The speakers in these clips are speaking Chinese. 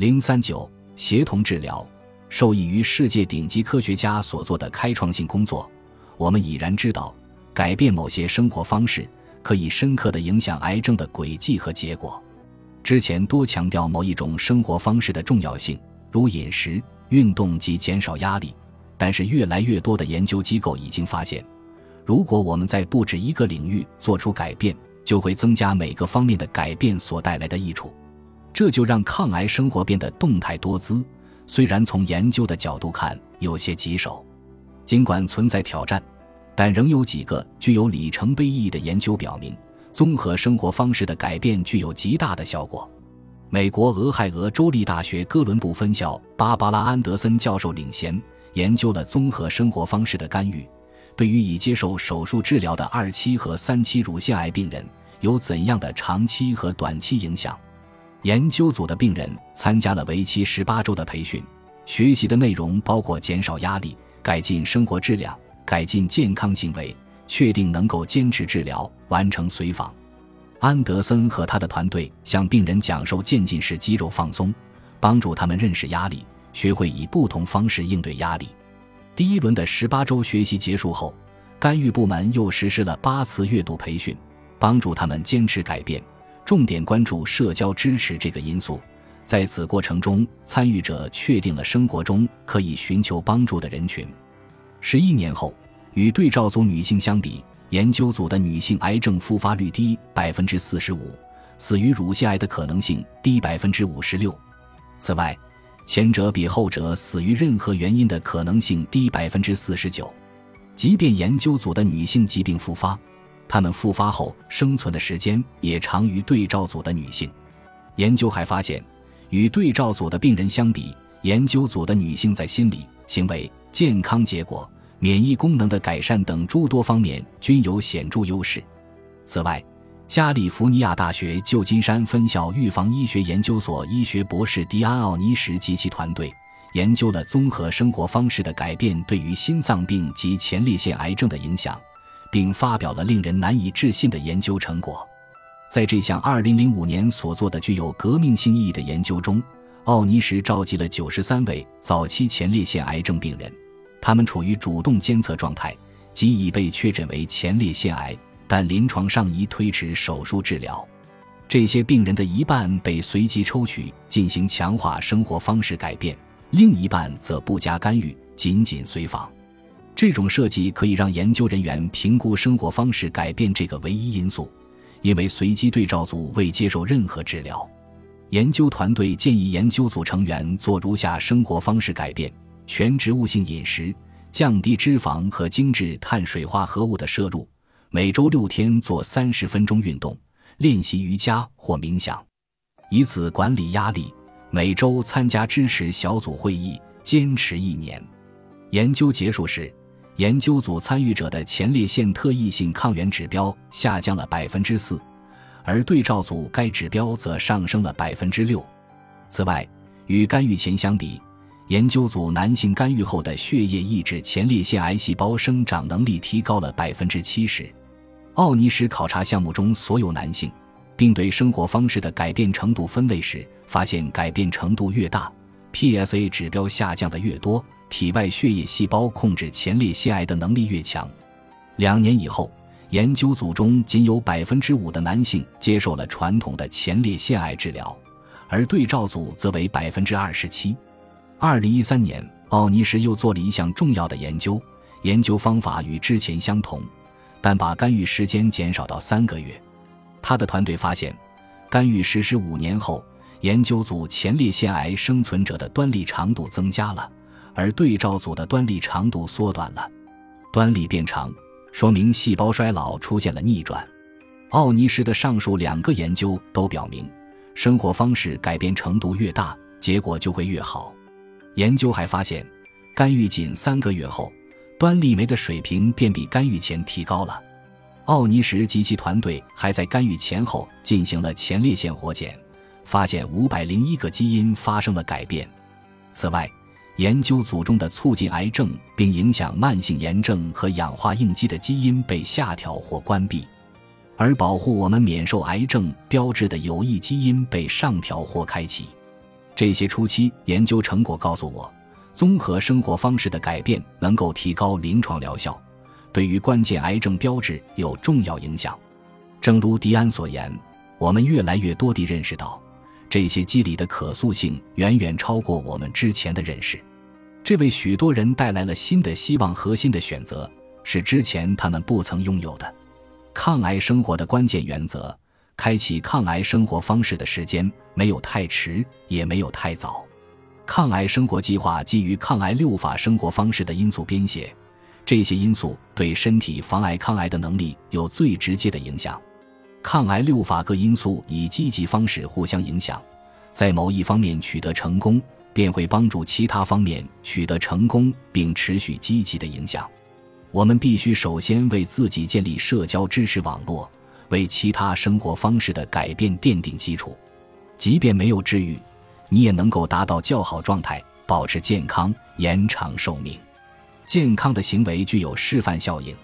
零三九协同治疗，受益于世界顶级科学家所做的开创性工作，我们已然知道，改变某些生活方式可以深刻地影响癌症的轨迹和结果。之前多强调某一种生活方式的重要性，如饮食、运动及减少压力，但是越来越多的研究机构已经发现。如果我们在不止一个领域做出改变，就会增加每个方面的改变所带来的益处，这就让抗癌生活变得动态多姿。虽然从研究的角度看有些棘手，尽管存在挑战，但仍有几个具有里程碑意义的研究表明，综合生活方式的改变具有极大的效果。美国俄亥俄州立大学哥伦布分校芭芭拉·安德森教授领衔研究了综合生活方式的干预。对于已接受手术治疗的二期和三期乳腺癌病人有怎样的长期和短期影响？研究组的病人参加了为期十八周的培训，学习的内容包括减少压力、改进生活质量、改进健康行为、确定能够坚持治疗、完成随访。安德森和他的团队向病人讲授渐进式肌肉放松，帮助他们认识压力，学会以不同方式应对压力。第一轮的十八周学习结束后，干预部门又实施了八次阅读培训，帮助他们坚持改变，重点关注社交支持这个因素。在此过程中，参与者确定了生活中可以寻求帮助的人群。十一年后，与对照组女性相比，研究组的女性癌症复发率低百分之四十五，死于乳腺癌的可能性低百分之五十六。此外，前者比后者死于任何原因的可能性低百分之四十九，即便研究组的女性疾病复发，她们复发后生存的时间也长于对照组的女性。研究还发现，与对照组的病人相比，研究组的女性在心理、行为、健康结果、免疫功能的改善等诸多方面均有显著优势。此外，加利福尼亚大学旧金山分校预防医学研究所医学博士迪安·奥尼什及其团队研究了综合生活方式的改变对于心脏病及前列腺癌症的影响，并发表了令人难以置信的研究成果。在这项2005年所做的具有革命性意义的研究中，奥尼什召集了93位早期前列腺癌症病人，他们处于主动监测状态，即已被确诊为前列腺癌。但临床上已推迟手术治疗。这些病人的一半被随机抽取进行强化生活方式改变，另一半则不加干预，仅仅随访。这种设计可以让研究人员评估生活方式改变这个唯一因素，因为随机对照组未接受任何治疗。研究团队建议研究组成员做如下生活方式改变：全植物性饮食，降低脂肪和精致碳水化合物的摄入。每周六天做三十分钟运动，练习瑜伽或冥想，以此管理压力。每周参加支持小组会议，坚持一年。研究结束时，研究组参与者的前列腺特异性抗原指标下降了百分之四，而对照组该指标则上升了百分之六。此外，与干预前相比，研究组男性干预后的血液抑制前列腺癌细胞生长能力提高了百分之七十。奥尼什考察项目中所有男性，并对生活方式的改变程度分类时，发现改变程度越大，PSA 指标下降的越多，体外血液细胞控制前列腺癌的能力越强。两年以后，研究组中仅有百分之五的男性接受了传统的前列腺癌治疗，而对照组则为百分之二十七。二零一三年，奥尼什又做了一项重要的研究，研究方法与之前相同。但把干预时间减少到三个月，他的团队发现，干预实施五年后，研究组前列腺癌生存者的端粒长度增加了，而对照组的端粒长度缩短了。端粒变长，说明细胞衰老出现了逆转。奥尼什的上述两个研究都表明，生活方式改变程度越大，结果就会越好。研究还发现，干预仅三个月后。端粒酶的水平便比干预前提高了。奥尼什及其团队还在干预前后进行了前列腺活检，发现五百零一个基因发生了改变。此外，研究组中的促进癌症并影响慢性炎症和氧化应激的基因被下调或关闭，而保护我们免受癌症标志的有益基因被上调或开启。这些初期研究成果告诉我，综合生活方式的改变能够提高临床疗效，对于关键癌症标志有重要影响。正如迪安所言，我们越来越多地认识到，这些机理的可塑性远远超过我们之前的认识。这为许多人带来了新的希望和新的选择，是之前他们不曾拥有的。抗癌生活的关键原则：开启抗癌生活方式的时间没有太迟，也没有太早。抗癌生活计划基于抗癌六法生活方式的因素编写，这些因素对身体防癌抗癌的能力有最直接的影响。抗癌六法各因素以积极方式互相影响，在某一方面取得成功，便会帮助其他方面取得成功并持续积极的影响。我们必须首先为自己建立社交支持网络，为其他生活方式的改变奠定基础。即便没有治愈，你也能够达到较好状态，保持健康，延长寿命。健康的行为具有示范效应，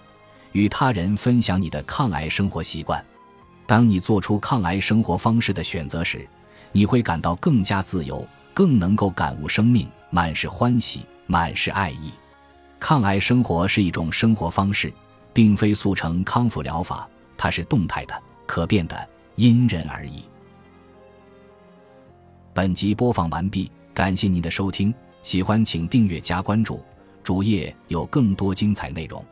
与他人分享你的抗癌生活习惯。当你做出抗癌生活方式的选择时，你会感到更加自由，更能够感悟生命，满是欢喜，满是爱意。抗癌生活是一种生活方式，并非速成康复疗法，它是动态的、可变的，因人而异。本集播放完毕，感谢您的收听，喜欢请订阅加关注，主页有更多精彩内容。